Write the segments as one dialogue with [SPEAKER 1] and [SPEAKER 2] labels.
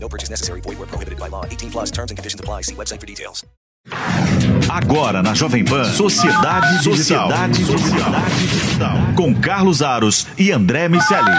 [SPEAKER 1] No purchase necessary. Void where prohibited by law. 18 plus terms and conditions apply. See website for details.
[SPEAKER 2] Agora na Jovem Pan, Sociedade Digital. Sociedade Digital. Com Carlos Aros e André Miceli.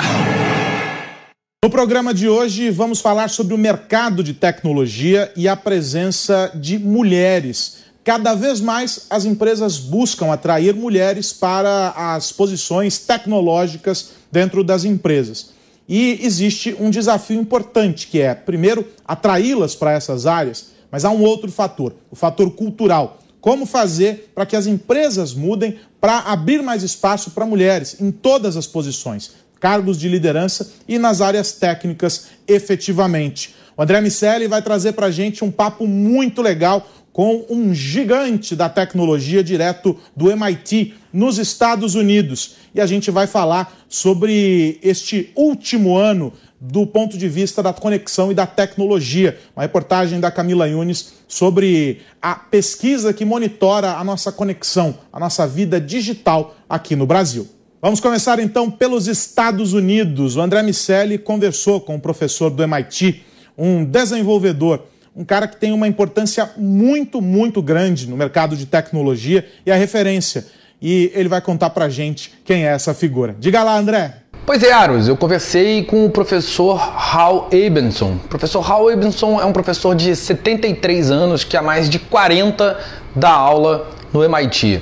[SPEAKER 3] No programa de hoje, vamos falar sobre o mercado de tecnologia e a presença de mulheres. Cada vez mais as empresas buscam atrair mulheres para as posições tecnológicas dentro das empresas. E existe um desafio importante, que é, primeiro, atraí-las para essas áreas, mas há um outro fator, o fator cultural. Como fazer para que as empresas mudem para abrir mais espaço para mulheres em todas as posições, cargos de liderança e nas áreas técnicas efetivamente. O André Miceli vai trazer para a gente um papo muito legal com um gigante da tecnologia direto do MIT nos Estados Unidos. E a gente vai falar sobre este último ano do ponto de vista da conexão e da tecnologia. Uma reportagem da Camila Yunes sobre a pesquisa que monitora a nossa conexão, a nossa vida digital aqui no Brasil. Vamos começar então pelos Estados Unidos. O André Miceli conversou com o professor do MIT, um desenvolvedor um cara que tem uma importância muito, muito grande no mercado de tecnologia e a referência. E ele vai contar pra gente quem é essa figura. Diga lá, André.
[SPEAKER 4] Pois é, Aros, eu conversei com o professor Hal Abenson. O professor Hal Abenson é um professor de 73 anos que há mais de 40 dá aula no MIT.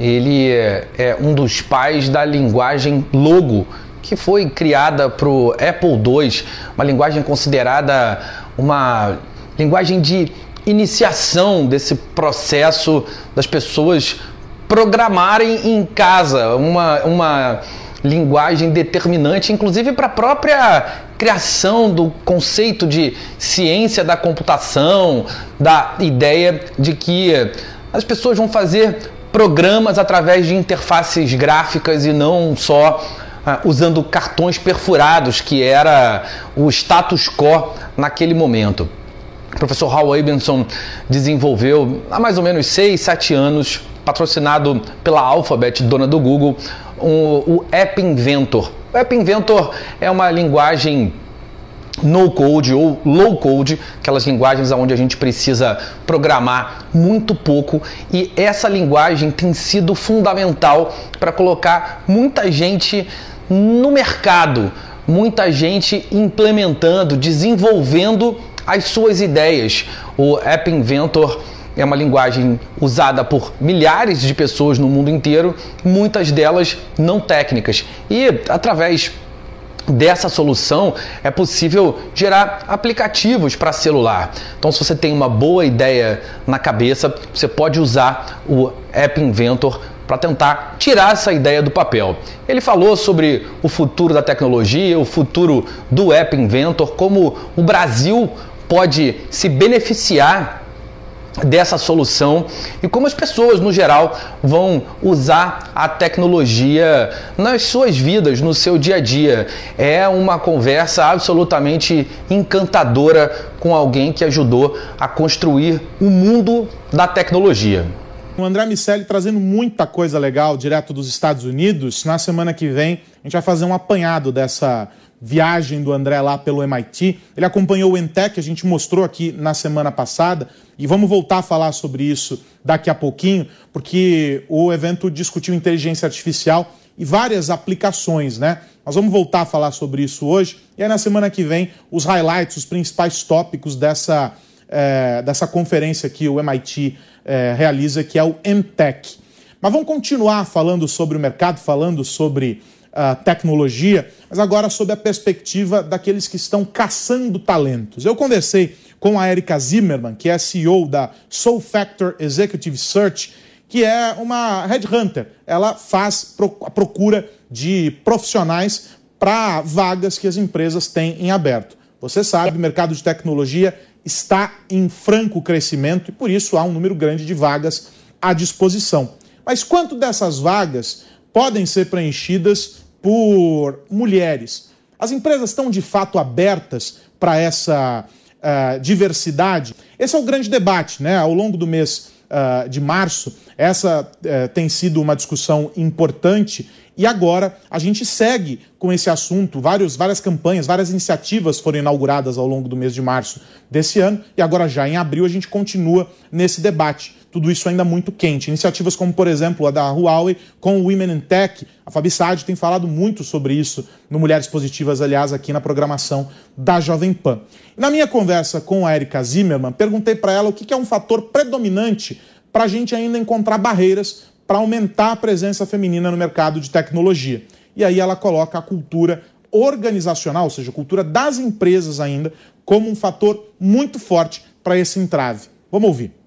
[SPEAKER 4] Ele é, é um dos pais da linguagem Logo, que foi criada para o Apple II, uma linguagem considerada uma linguagem de iniciação desse processo das pessoas programarem em casa, uma, uma linguagem determinante, inclusive para a própria criação do conceito de ciência da computação, da ideia de que as pessoas vão fazer programas através de interfaces gráficas e não só uh, usando cartões perfurados, que era o status quo naquele momento. O professor Hal Abenson desenvolveu há mais ou menos 6, 7 anos, patrocinado pela Alphabet, dona do Google, um, o App Inventor. O App Inventor é uma linguagem no code ou low code, aquelas linguagens onde a gente precisa programar muito pouco, e essa linguagem tem sido fundamental para colocar muita gente no mercado, muita gente implementando, desenvolvendo as suas ideias. O App Inventor é uma linguagem usada por milhares de pessoas no mundo inteiro, muitas delas não técnicas. E através dessa solução é possível gerar aplicativos para celular. Então, se você tem uma boa ideia na cabeça, você pode usar o App Inventor para tentar tirar essa ideia do papel. Ele falou sobre o futuro da tecnologia, o futuro do App Inventor, como o Brasil pode se beneficiar dessa solução e como as pessoas no geral vão usar a tecnologia nas suas vidas, no seu dia a dia. É uma conversa absolutamente encantadora com alguém que ajudou a construir o mundo da tecnologia.
[SPEAKER 3] O André Miceli trazendo muita coisa legal direto dos Estados Unidos. Na semana que vem a gente vai fazer um apanhado dessa viagem do André lá pelo MIT. Ele acompanhou o Entec, a gente mostrou aqui na semana passada, e vamos voltar a falar sobre isso daqui a pouquinho, porque o evento discutiu inteligência artificial e várias aplicações, né? Nós vamos voltar a falar sobre isso hoje, e aí na semana que vem os highlights, os principais tópicos dessa, é, dessa conferência que o MIT é, realiza, que é o MTech. Mas vamos continuar falando sobre o mercado, falando sobre tecnologia, mas agora sob a perspectiva daqueles que estão caçando talentos. Eu conversei com a Erika Zimmerman, que é CEO da Soul Factor Executive Search, que é uma headhunter. Ela faz a procura de profissionais para vagas que as empresas têm em aberto. Você sabe, o mercado de tecnologia está em franco crescimento e por isso há um número grande de vagas à disposição. Mas quanto dessas vagas podem ser preenchidas por mulheres? As empresas estão de fato abertas para essa uh, diversidade? Esse é o grande debate, né? Ao longo do mês uh, de março, essa uh, tem sido uma discussão importante e agora a gente segue com esse assunto. Vários, várias campanhas, várias iniciativas foram inauguradas ao longo do mês de março desse ano e agora já em abril a gente continua nesse debate. Tudo isso ainda muito quente. Iniciativas como, por exemplo, a da Huawei com o Women in Tech. A Fabi Sade tem falado muito sobre isso no Mulheres Positivas, aliás, aqui na programação da Jovem Pan. Na minha conversa com a Erika Zimmermann, perguntei para ela o que é um fator predominante para a gente ainda encontrar barreiras para aumentar a presença feminina no mercado de tecnologia. E aí ela coloca a cultura organizacional, ou seja, a cultura das empresas ainda, como um fator muito forte para esse entrave. Vamos ouvir.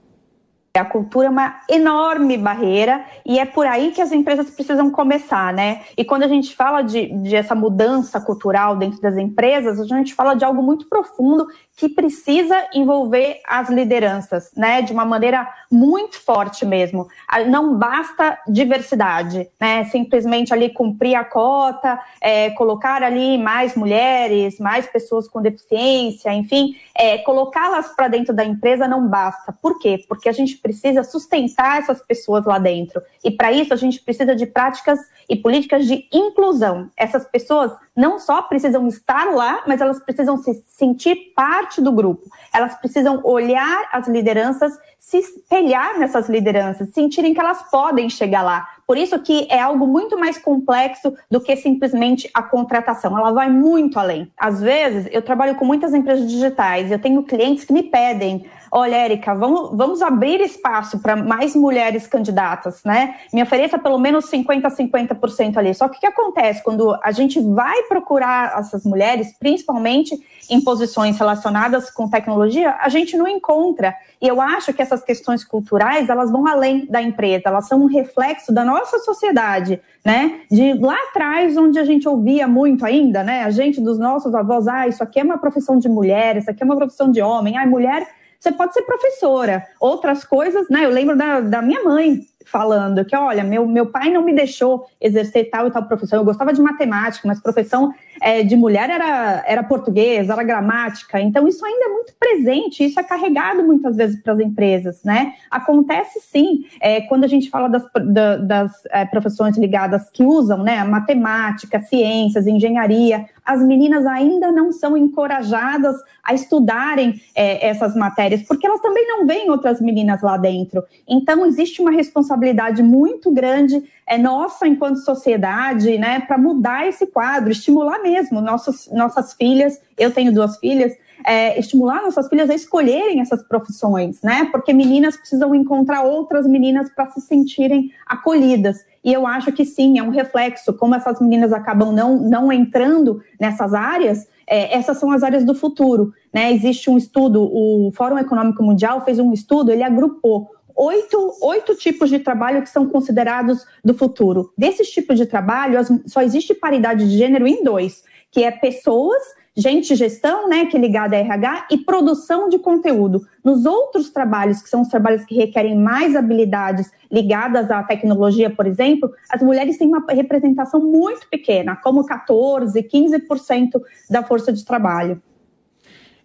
[SPEAKER 5] A cultura é uma enorme barreira e é por aí que as empresas precisam começar, né? E quando a gente fala de, de essa mudança cultural dentro das empresas, a gente fala de algo muito profundo que precisa envolver as lideranças, né, de uma maneira muito forte mesmo. Não basta diversidade, né, simplesmente ali cumprir a cota, é, colocar ali mais mulheres, mais pessoas com deficiência, enfim, é, colocá-las para dentro da empresa não basta. Por quê? Porque a gente precisa sustentar essas pessoas lá dentro. E para isso a gente precisa de práticas e políticas de inclusão. Essas pessoas não só precisam estar lá, mas elas precisam se sentir parte do grupo. Elas precisam olhar as lideranças, se espelhar nessas lideranças, sentirem que elas podem chegar lá. Por isso que é algo muito mais complexo do que simplesmente a contratação. Ela vai muito além. Às vezes, eu trabalho com muitas empresas digitais, eu tenho clientes que me pedem olha, Érica, vamos, vamos abrir espaço para mais mulheres candidatas, né? Me ofereça pelo menos 50% a 50% ali. Só que o que acontece quando a gente vai procurar essas mulheres, principalmente em posições relacionadas com tecnologia, a gente não encontra. E eu acho que essas questões culturais, elas vão além da empresa, elas são um reflexo da nossa sociedade, né? De lá atrás, onde a gente ouvia muito ainda, né? A gente dos nossos avós, ah, isso aqui é uma profissão de mulher, isso aqui é uma profissão de homem, ah, mulher você pode ser professora. Outras coisas, né? Eu lembro da, da minha mãe falando que, olha, meu, meu pai não me deixou exercer tal e tal profissão. Eu gostava de matemática, mas profissão é, de mulher era, era português, era gramática. Então, isso ainda é muito presente, isso é carregado muitas vezes para as empresas, né? Acontece sim, é, quando a gente fala das, da, das é, profissões ligadas que usam, né, matemática, ciências, engenharia, as meninas ainda não são encorajadas a estudarem é, essas matérias, porque elas também não veem outras meninas lá dentro. Então, existe uma responsabilidade muito grande é nossa enquanto sociedade, né, para mudar esse quadro, estimular mesmo nossas, nossas filhas, eu tenho duas filhas, é, estimular nossas filhas a escolherem essas profissões, né? Porque meninas precisam encontrar outras meninas para se sentirem acolhidas. E eu acho que sim, é um reflexo, como essas meninas acabam não, não entrando nessas áreas, é, essas são as áreas do futuro. Né? Existe um estudo, o Fórum Econômico Mundial fez um estudo, ele agrupou oito, oito tipos de trabalho que são considerados do futuro. Desses tipos de trabalho, só existe paridade de gênero em dois, que é pessoas, gente gestão, né, que é ligada a RH, e produção de conteúdo. Nos outros trabalhos, que são os trabalhos que requerem mais habilidades ligadas à tecnologia, por exemplo, as mulheres têm uma representação muito pequena, como 14, 15% da força de trabalho.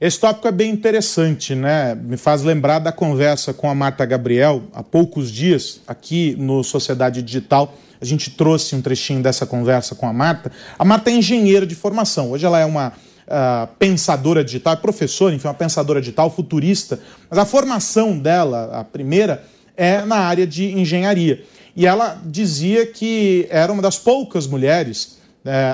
[SPEAKER 3] Esse tópico é bem interessante, né? Me faz lembrar da conversa com a Marta Gabriel há poucos dias, aqui no Sociedade Digital. A gente trouxe um trechinho dessa conversa com a Marta. A Marta é engenheira de formação. Hoje ela é uma uh, pensadora digital, é professora, enfim, uma pensadora digital, futurista. Mas a formação dela, a primeira, é na área de engenharia. E ela dizia que era uma das poucas mulheres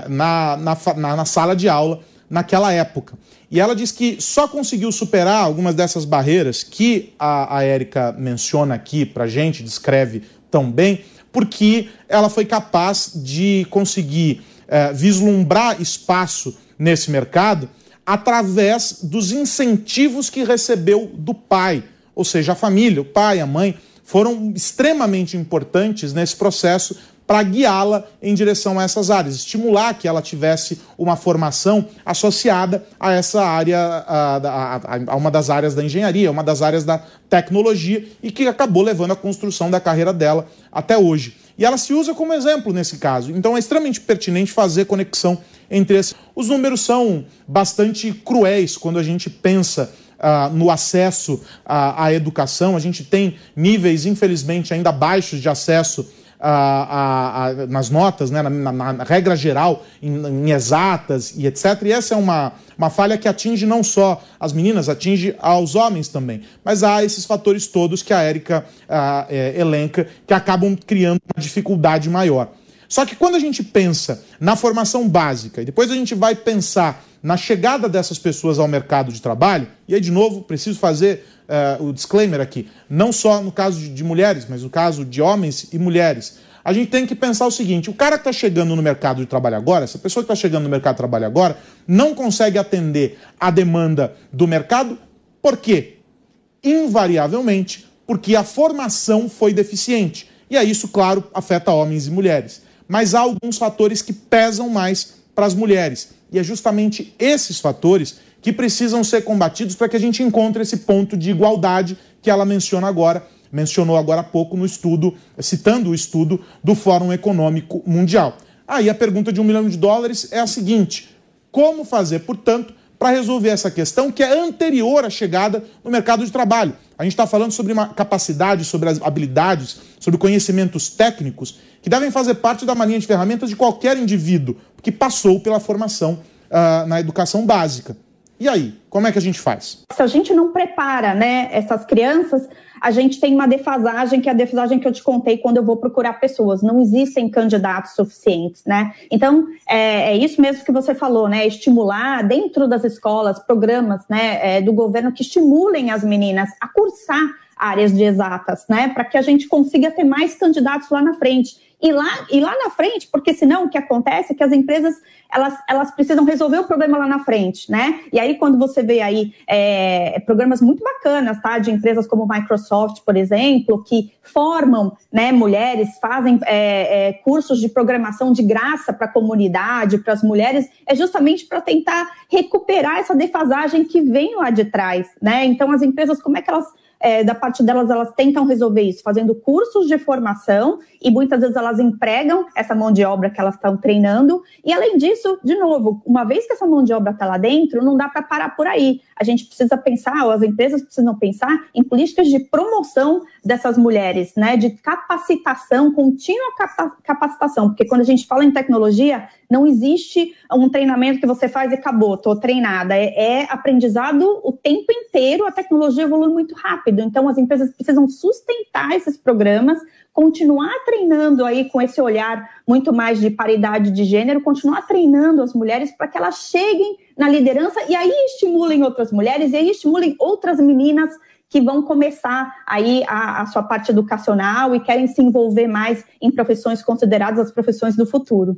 [SPEAKER 3] na, na, na, na sala de aula naquela época. E ela diz que só conseguiu superar algumas dessas barreiras que a, a Érica menciona aqui para gente, descreve tão bem, porque ela foi capaz de conseguir é, vislumbrar espaço nesse mercado através dos incentivos que recebeu do pai, ou seja, a família, o pai, a mãe, foram extremamente importantes nesse processo para guiá-la em direção a essas áreas, estimular que ela tivesse uma formação associada a essa área, a, a, a uma das áreas da engenharia, uma das áreas da tecnologia e que acabou levando a construção da carreira dela até hoje. E ela se usa como exemplo nesse caso. Então é extremamente pertinente fazer conexão entre esses. Os números são bastante cruéis quando a gente pensa uh, no acesso à, à, educação. A gente tem níveis, infelizmente, ainda baixos de acesso uh, nas notas, né, na, na, na regra geral, em, em, exatas e etc. E essa é uma, uma falha que atinge não só as meninas, atinge aos homens também. Mas há esses fatores todos que a Érica é, elenca que acabam criando uma dificuldade maior. Só que quando a gente pensa na formação básica e depois a gente vai pensar na chegada dessas pessoas ao mercado de trabalho, e aí de novo preciso fazer uh, o disclaimer aqui, não só no caso de, de, mulheres, mas no caso de homens e mulheres, a gente tem que pensar o seguinte: o cara que está chegando no mercado de trabalho agora, essa pessoa que está chegando no mercado de trabalho agora, não consegue atender a demanda do mercado, por quê? Invariavelmente, porque a formação foi deficiente. E aí isso, claro, afeta homens e mulheres. Mas há alguns fatores que pesam mais para as mulheres. E é justamente esses fatores que precisam ser combatidos para que a gente encontre esse ponto de igualdade que ela menciona agora, mencionou agora há pouco no estudo, citando o estudo do Fórum Econômico Mundial. Aí a pergunta de um milhão de dólares é a seguinte: como fazer, portanto, para resolver essa questão que é anterior à chegada no mercado de trabalho? A gente está falando sobre uma capacidade, sobre as habilidades, sobre conhecimentos técnicos que devem fazer parte da marinha de ferramentas de qualquer indivíduo que passou pela formação uh, na educação básica. E aí, como é que a gente faz?
[SPEAKER 5] Se a gente não prepara né, essas crianças, a gente tem uma defasagem, que é a defasagem que eu te contei quando eu vou procurar pessoas. Não existem candidatos suficientes, né? Então, é, é isso mesmo que você falou, né? Estimular dentro das escolas programas né, é, do governo que estimulem as meninas a cursar áreas de exatas, né? Para que a gente consiga ter mais candidatos lá na frente e lá, e lá na frente, porque senão o que acontece é que as empresas elas, elas precisam resolver o problema lá na frente, né? E aí, quando você vê aí é, programas muito bacanas, tá? De empresas como Microsoft, por exemplo, que formam né, mulheres, fazem é, é, cursos de programação de graça para a comunidade, para as mulheres, é justamente para tentar recuperar essa defasagem que vem lá de trás, né? Então, as empresas, como é que elas é, da parte delas, elas tentam resolver isso fazendo cursos de formação e muitas vezes elas empregam essa mão de obra que elas estão treinando. E além disso, de novo, uma vez que essa mão de obra está lá dentro, não dá para parar por aí. A gente precisa pensar, ou as empresas precisam pensar em políticas de promoção dessas mulheres, né? De capacitação, contínua capacitação, porque quando a gente fala em tecnologia, não existe um treinamento que você faz e acabou, estou treinada. É, é aprendizado o tempo inteiro, a tecnologia evolui muito rápido. Então, as empresas precisam sustentar esses programas, continuar treinando aí com esse olhar muito mais de paridade de gênero, continuar treinando as mulheres para que elas cheguem na liderança e aí estimulem outras mulheres e aí estimulem outras meninas que vão começar aí a, a, sua parte educacional e querem se envolver mais em profissões consideradas as profissões do futuro.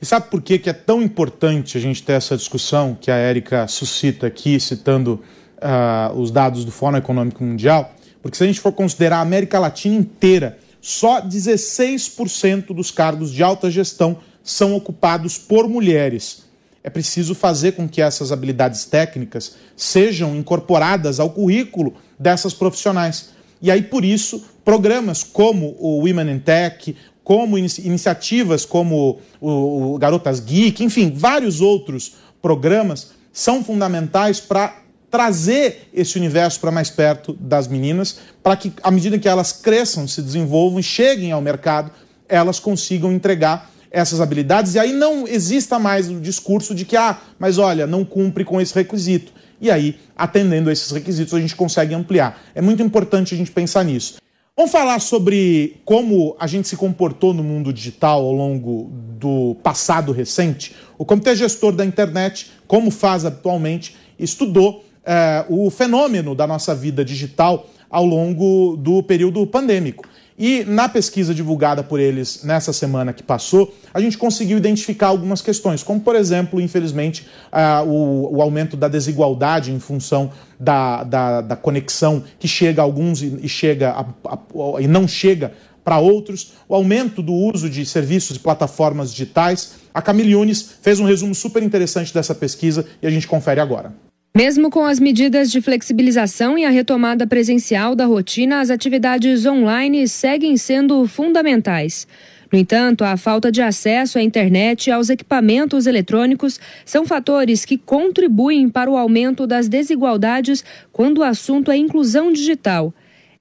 [SPEAKER 3] E sabe por que, que é tão importante a gente ter essa discussão que a Érica suscita aqui, citando uh, os dados do Fórum Econômico Mundial? Porque se a gente for considerar a América Latina inteira, só 16% dos cargos de alta gestão são ocupados por mulheres. É preciso fazer com que essas habilidades técnicas sejam incorporadas ao currículo dessas profissionais. E aí, por isso, programas como o Women in Tech, como iniciativas como o, Garotas Geek, enfim, vários outros programas são fundamentais para trazer esse universo para mais perto das meninas, para que, à medida que elas cresçam, se desenvolvam e cheguem ao mercado, elas consigam entregar essas habilidades e aí não exista mais o discurso de que, ah, mas olha, não cumpre com esse requisito. E aí, atendendo a esses requisitos, a gente consegue ampliar. É muito importante a gente pensar nisso. Vamos falar sobre como a gente se comportou no mundo digital ao longo do passado recente. O Comitê Gestor da Internet, como faz atualmente, estudou é, o fenômeno da nossa vida digital ao longo do período pandêmico. E na pesquisa divulgada por eles nessa semana que passou, a gente conseguiu identificar algumas questões, como, por exemplo, infelizmente, uh, o, o, aumento da desigualdade em função da, da, da, conexão que chega a alguns e, e chega a, a, e não chega para outros, o aumento do uso de serviços e plataformas digitais. A Camille Yunes fez um resumo super interessante dessa pesquisa e a gente confere agora.
[SPEAKER 6] Mesmo com as medidas de flexibilização e a retomada presencial da rotina, as atividades online seguem sendo fundamentais. No entanto, a falta de acesso à internet e aos equipamentos eletrônicos são fatores que contribuem para o aumento das desigualdades quando o assunto é inclusão digital.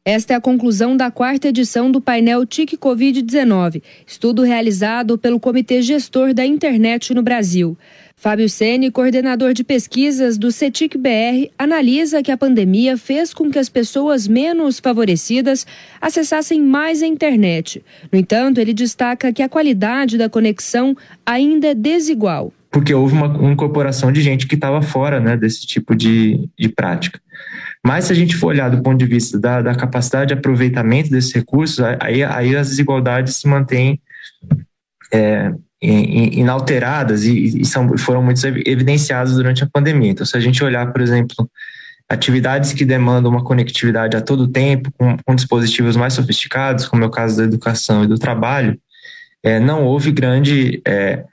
[SPEAKER 6] Esta é a conclusão da quarta edição do painel TIC Covid-19, estudo realizado pelo Comitê Gestor da Internet no Brasil. Fábio Sene, coordenador de pesquisas do CETIC BR, analisa que a pandemia fez com que as pessoas menos favorecidas acessassem mais a internet. No entanto, ele destaca que a qualidade da conexão ainda é desigual.
[SPEAKER 7] Porque houve uma, incorporação de gente que estava fora né, desse tipo de, de prática. Mas se a gente for olhar do ponto de vista da, da capacidade de aproveitamento desses recursos, aí, aí as desigualdades se mantêm é, inalteradas e, são, foram muito evidenciadas durante a pandemia. Então, se a gente olhar, por exemplo, atividades que demandam uma conectividade a todo tempo, com, com dispositivos mais sofisticados, como é o caso da educação e do trabalho, é, não houve grande. É,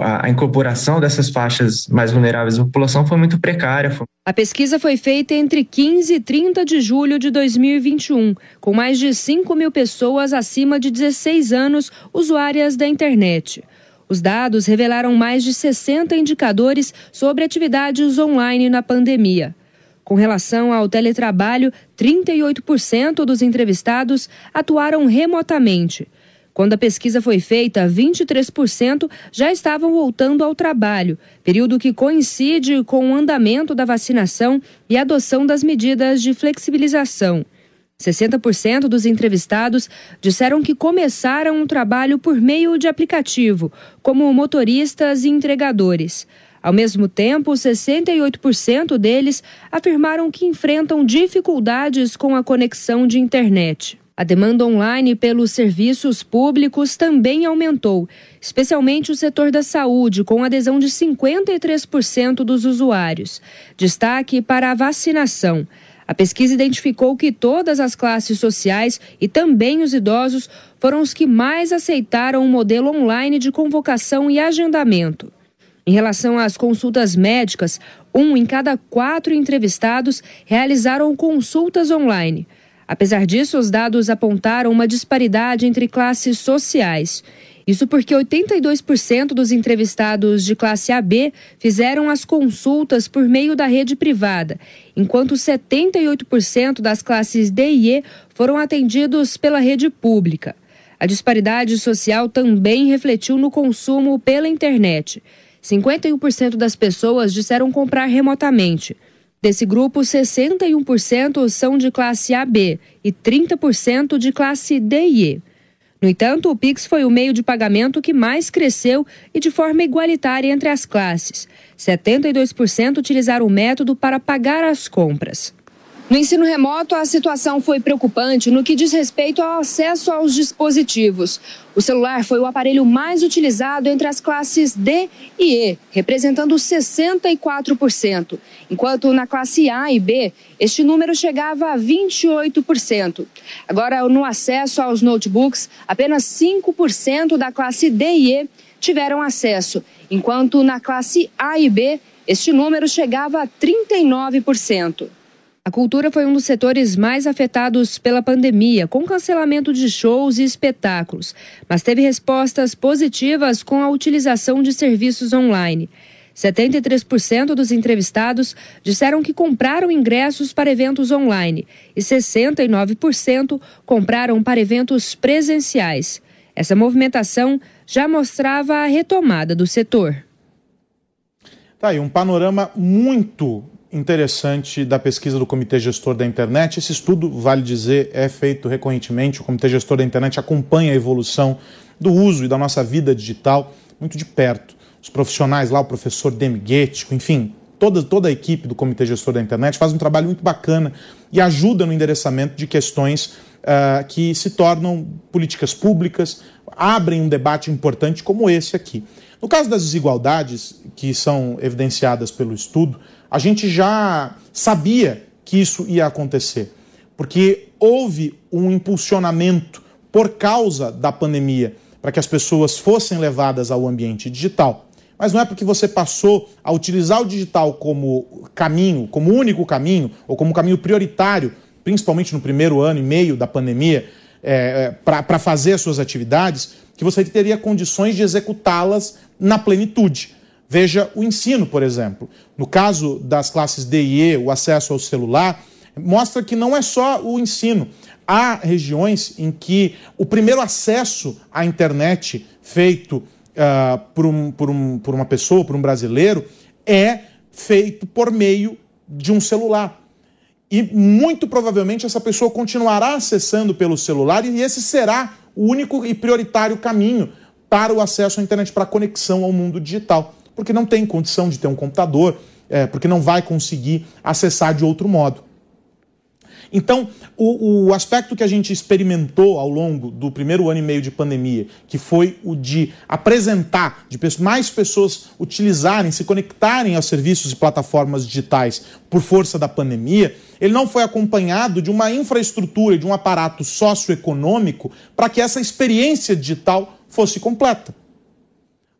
[SPEAKER 7] a, incorporação dessas faixas mais vulneráveis da população foi muito precária.
[SPEAKER 6] A pesquisa foi feita entre 15 e 30 de julho de 2021, com mais de 5 mil pessoas acima de 16 anos usuárias da internet. Os dados revelaram mais de 60 indicadores sobre atividades online na pandemia. Com relação ao teletrabalho, 38% dos entrevistados atuaram remotamente. Quando a pesquisa foi feita, 23% já estavam voltando ao trabalho, período que coincide com o andamento da vacinação e adoção das medidas de flexibilização. 60% dos entrevistados disseram que começaram um trabalho por meio de aplicativo, como motoristas e entregadores. Ao mesmo tempo, 68% deles afirmaram que enfrentam dificuldades com a conexão de internet. A demanda online pelos serviços públicos também aumentou, especialmente o setor da saúde, com adesão de 53% dos usuários. Destaque para a vacinação. A pesquisa identificou que todas as classes sociais e também os idosos foram os que mais aceitaram o modelo online de convocação e agendamento. Em relação às consultas médicas, um em cada quatro entrevistados realizaram consultas online. Apesar disso, os dados apontaram uma disparidade entre classes sociais. Isso porque 82% dos entrevistados de classe AB fizeram as consultas por meio da rede privada, enquanto 78% das classes D e E foram atendidos pela rede pública. A disparidade social também refletiu no consumo pela internet. 51% das pessoas disseram comprar remotamente. Desse grupo, 61% são de classe AB e 30% de classe D e E. No entanto, o Pix foi o meio de pagamento que mais cresceu e de forma igualitária entre as classes. 72% utilizaram o método para pagar as compras. No ensino remoto, a situação foi preocupante no que diz respeito ao acesso aos dispositivos. O celular foi o aparelho mais utilizado entre as classes D e E, representando 64%, enquanto na classe A e B, este número chegava a 28%. Agora, no acesso aos notebooks, apenas 5% da classe D e E tiveram acesso, enquanto na classe A e B, este número chegava a 39%. A cultura foi um dos setores mais afetados pela pandemia, com cancelamento de shows e espetáculos, mas teve respostas positivas com a utilização de serviços online. 73% dos entrevistados disseram que compraram ingressos para eventos online e 69% compraram para eventos presenciais. Essa movimentação já mostrava a retomada do setor.
[SPEAKER 3] Tá aí um panorama muito interessante da pesquisa do Comitê Gestor da Internet. Esse estudo, vale dizer, é feito recorrentemente. O Comitê Gestor da Internet acompanha a evolução do uso e da nossa vida digital muito de perto. Os profissionais lá, o professor Demiguetico, enfim, toda, toda a equipe do Comitê Gestor da Internet faz um trabalho muito bacana e ajuda no endereçamento de questões uh, que se tornam políticas públicas, abrem um debate importante como esse aqui. No caso das desigualdades que são evidenciadas pelo estudo, a gente já sabia que isso ia acontecer, porque houve um impulsionamento por causa da pandemia, para que as pessoas fossem levadas ao ambiente digital. Mas não é porque você passou a utilizar o digital como caminho, como único caminho, ou como caminho prioritário, principalmente no primeiro ano e meio da pandemia, é, para fazer as suas atividades, que você teria condições de executá-las na plenitude. Veja o ensino, por exemplo. No caso das classes D e E, o acesso ao celular, mostra que não é só o ensino. Há regiões em que o primeiro acesso à internet feito uh, por, um, por, um, por uma pessoa, por um brasileiro, é feito por meio de um celular. E muito provavelmente essa pessoa continuará acessando pelo celular e esse será o único e prioritário caminho para o acesso à internet, para a conexão ao mundo digital. Porque não tem condição de ter um computador, é, porque não vai conseguir acessar de outro modo. Então, o, o, aspecto que a gente experimentou ao longo do primeiro ano e meio de pandemia, que foi o de apresentar, de mais pessoas utilizarem, se conectarem aos serviços e plataformas digitais por força da pandemia, ele não foi acompanhado de uma infraestrutura, de um aparato socioeconômico para que essa experiência digital fosse completa.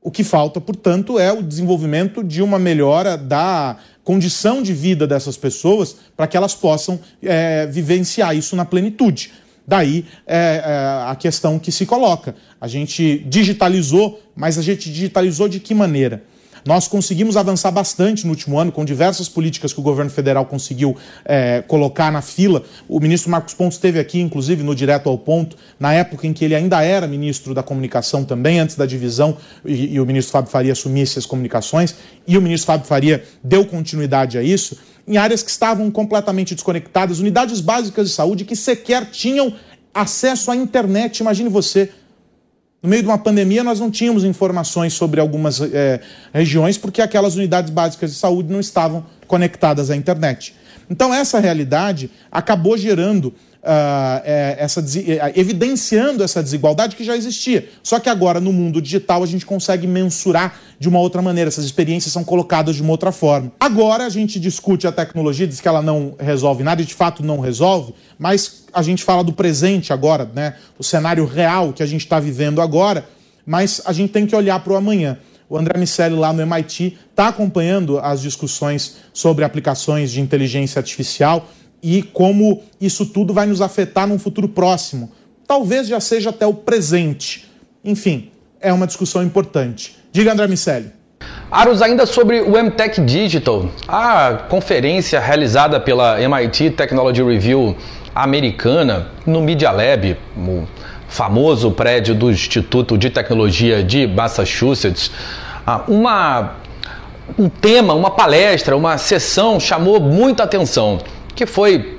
[SPEAKER 3] O que falta, portanto, é o desenvolvimento de uma melhora da condição de vida dessas pessoas para que elas possam é, vivenciar isso na plenitude. Daí é, é, a questão que se coloca. A gente digitalizou, mas a gente digitalizou de que maneira? Nós conseguimos avançar bastante no último ano com diversas políticas que o governo federal conseguiu é, colocar na fila. O ministro Marcos Pontes esteve aqui, inclusive, no Direto ao Ponto, na época em que ele ainda era ministro da Comunicação também, antes da divisão, e, e o ministro Fábio Faria assumisse as comunicações, e o ministro Fábio Faria deu continuidade a isso, em áreas que estavam completamente desconectadas, unidades básicas de saúde que sequer tinham acesso à internet. Imagine você no meio de uma pandemia, nós não tínhamos informações sobre algumas é, regiões porque aquelas unidades básicas de saúde não estavam conectadas à internet. Então, essa realidade acabou gerando uh, é, essa, é, evidenciando essa desigualdade que já existia. Só que agora, no mundo digital, a gente consegue mensurar de uma outra maneira, essas experiências são colocadas de uma outra forma. Agora a gente discute a tecnologia, diz que ela não resolve nada, e de fato não resolve, mas a gente fala do presente agora, né? O cenário real que a gente está vivendo agora, mas a gente tem que olhar para o amanhã. O André Miceli, lá no MIT, está acompanhando as discussões sobre aplicações de inteligência artificial e como isso tudo vai nos afetar num futuro próximo. Talvez já seja até o presente. Enfim, é uma discussão importante. Diga, André Miceli.
[SPEAKER 4] Aros, ainda sobre o MTech Digital, a conferência realizada pela MIT Technology Review americana no Media Lab, o famoso prédio do Instituto de Tecnologia de Massachusetts, ah, uma, um tema, uma palestra, uma sessão chamou muita atenção que foi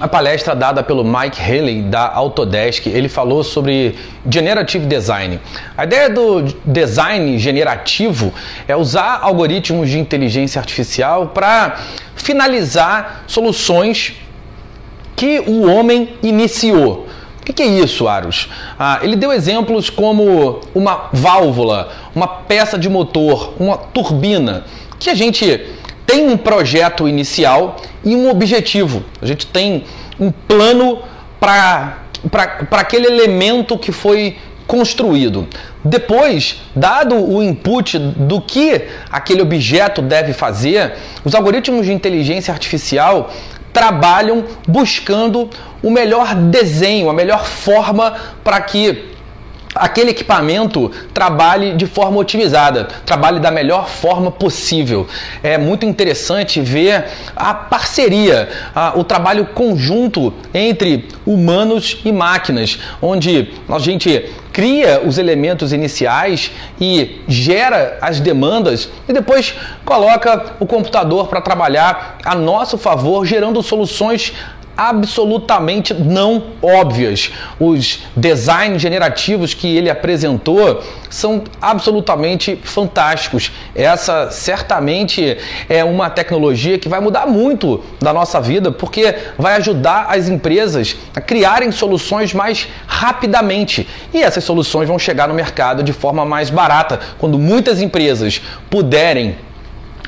[SPEAKER 4] a palestra dada pelo Mike Haley da Autodesk. Ele falou sobre Generative Design. A ideia do design generativo é usar algoritmos de inteligência artificial para finalizar soluções que o homem iniciou. O que é isso, Aros? Ah, ele deu exemplos como uma válvula, uma peça de motor, uma turbina, que a gente tem um projeto inicial e um objetivo. A gente tem um plano para aquele elemento que foi construído. Depois, dado o input do que aquele objeto deve fazer, os algoritmos de inteligência artificial trabalham buscando o melhor desenho, a melhor forma para que aquele equipamento trabalhe de forma otimizada, trabalhe da melhor forma possível. É muito interessante ver a parceria, a, o trabalho conjunto entre humanos e máquinas, onde a gente cria os elementos iniciais e gera as demandas e depois coloca o computador para trabalhar a nosso favor, gerando soluções absolutamente não óbvias. Os designs generativos que ele apresentou são absolutamente fantásticos. Essa certamente é uma tecnologia que vai mudar muito da nossa vida, porque vai ajudar as empresas a criarem soluções mais rapidamente. E essas soluções vão chegar no mercado de forma mais barata, quando muitas empresas puderem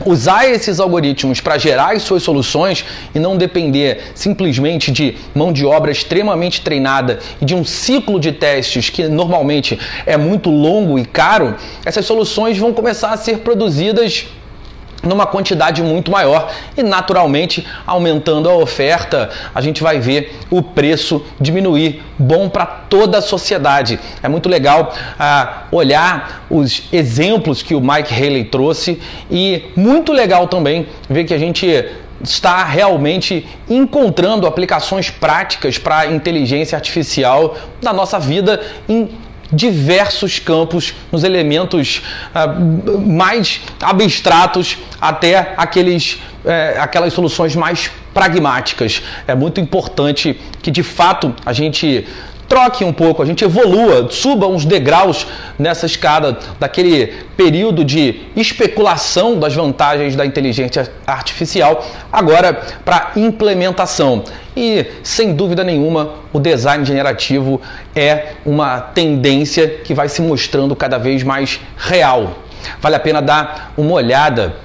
[SPEAKER 4] usar esses algoritmos para gerar as suas soluções e não depender simplesmente de mão de obra extremamente treinada e de um ciclo de testes que normalmente é muito longo e caro, essas soluções vão começar a ser produzidas numa quantidade muito maior. E naturalmente aumentando a oferta a gente vai ver o preço diminuir. Bom para toda a sociedade. É muito legal ah, olhar os exemplos que o Mike Haley trouxe. E muito legal também ver que a gente está realmente encontrando aplicações práticas para inteligência artificial na nossa vida em diversos campos, nos elementos uh, mais abstratos até aqueles, uh, aquelas soluções mais pragmáticas. É muito importante que de fato a gente troque um pouco, a gente evolua, suba uns degraus nessa escada daquele período de especulação das vantagens da inteligência artificial, agora para implementação. E sem dúvida nenhuma, o design generativo é uma tendência que vai se mostrando cada vez mais real. Vale a pena dar uma olhada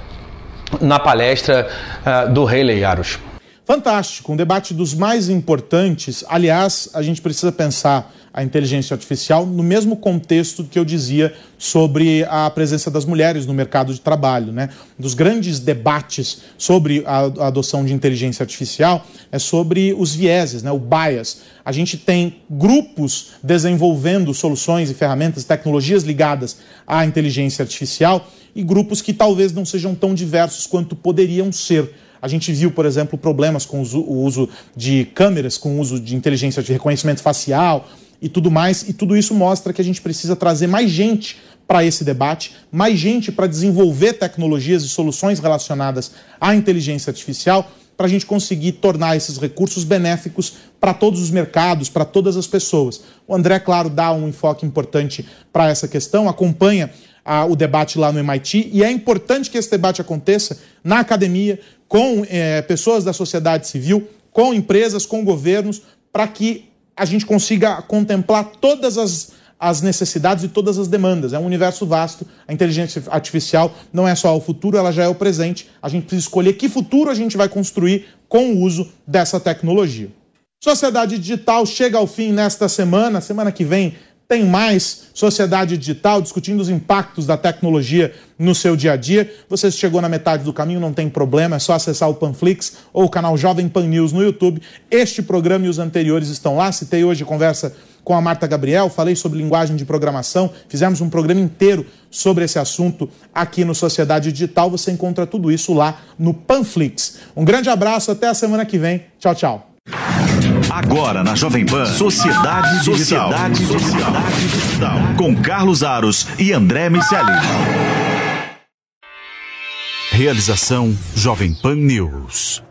[SPEAKER 4] na palestra uh, do Rei Leiaros.
[SPEAKER 3] Fantástico, um debate dos mais importantes. Aliás, a gente precisa pensar a inteligência artificial no mesmo contexto que eu dizia sobre a presença das mulheres no mercado de trabalho. Né? Um dos grandes debates sobre a adoção de inteligência artificial é sobre os vieses, né? o bias. A gente tem grupos desenvolvendo soluções e ferramentas, tecnologias ligadas à inteligência artificial e grupos que talvez não sejam tão diversos quanto poderiam ser. A gente viu, por exemplo, problemas com o uso de câmeras, com o uso de inteligência de reconhecimento facial e tudo mais, e tudo isso mostra que a gente precisa trazer mais gente para esse debate, mais gente para desenvolver tecnologias e soluções relacionadas à inteligência artificial, para a gente conseguir tornar esses recursos benéficos para todos os mercados, para todas as pessoas. O André, claro, dá um enfoque importante para essa questão, acompanha a, o debate lá no MIT, e é importante que esse debate aconteça na academia, com é, pessoas da sociedade civil, com empresas, com governos, para que a gente consiga contemplar todas as, as necessidades e todas as demandas. É um universo vasto. A inteligência artificial não é só o futuro, ela já é o presente. A gente precisa escolher que futuro a gente vai construir com o uso dessa tecnologia. Sociedade Digital chega ao fim nesta semana. Semana que vem tem mais Sociedade Digital discutindo os impactos da tecnologia no seu dia a dia. Você chegou na metade do caminho, não tem problema, é só acessar o Panflix ou o canal Jovem Pan News no YouTube. Este programa e os anteriores estão lá. Citei hoje conversa com a Marta Gabriel, falei sobre linguagem de programação, fizemos um programa inteiro sobre esse assunto aqui no Sociedade Digital. Você encontra tudo isso lá no Panflix. Um grande abraço, até a semana que vem. Tchau, tchau.
[SPEAKER 2] Agora na Jovem Pan, Sociedade Digital. Sociedade, Sociedade Digital. Com Carlos Aros e André Miceli. Realização Jovem Pan News.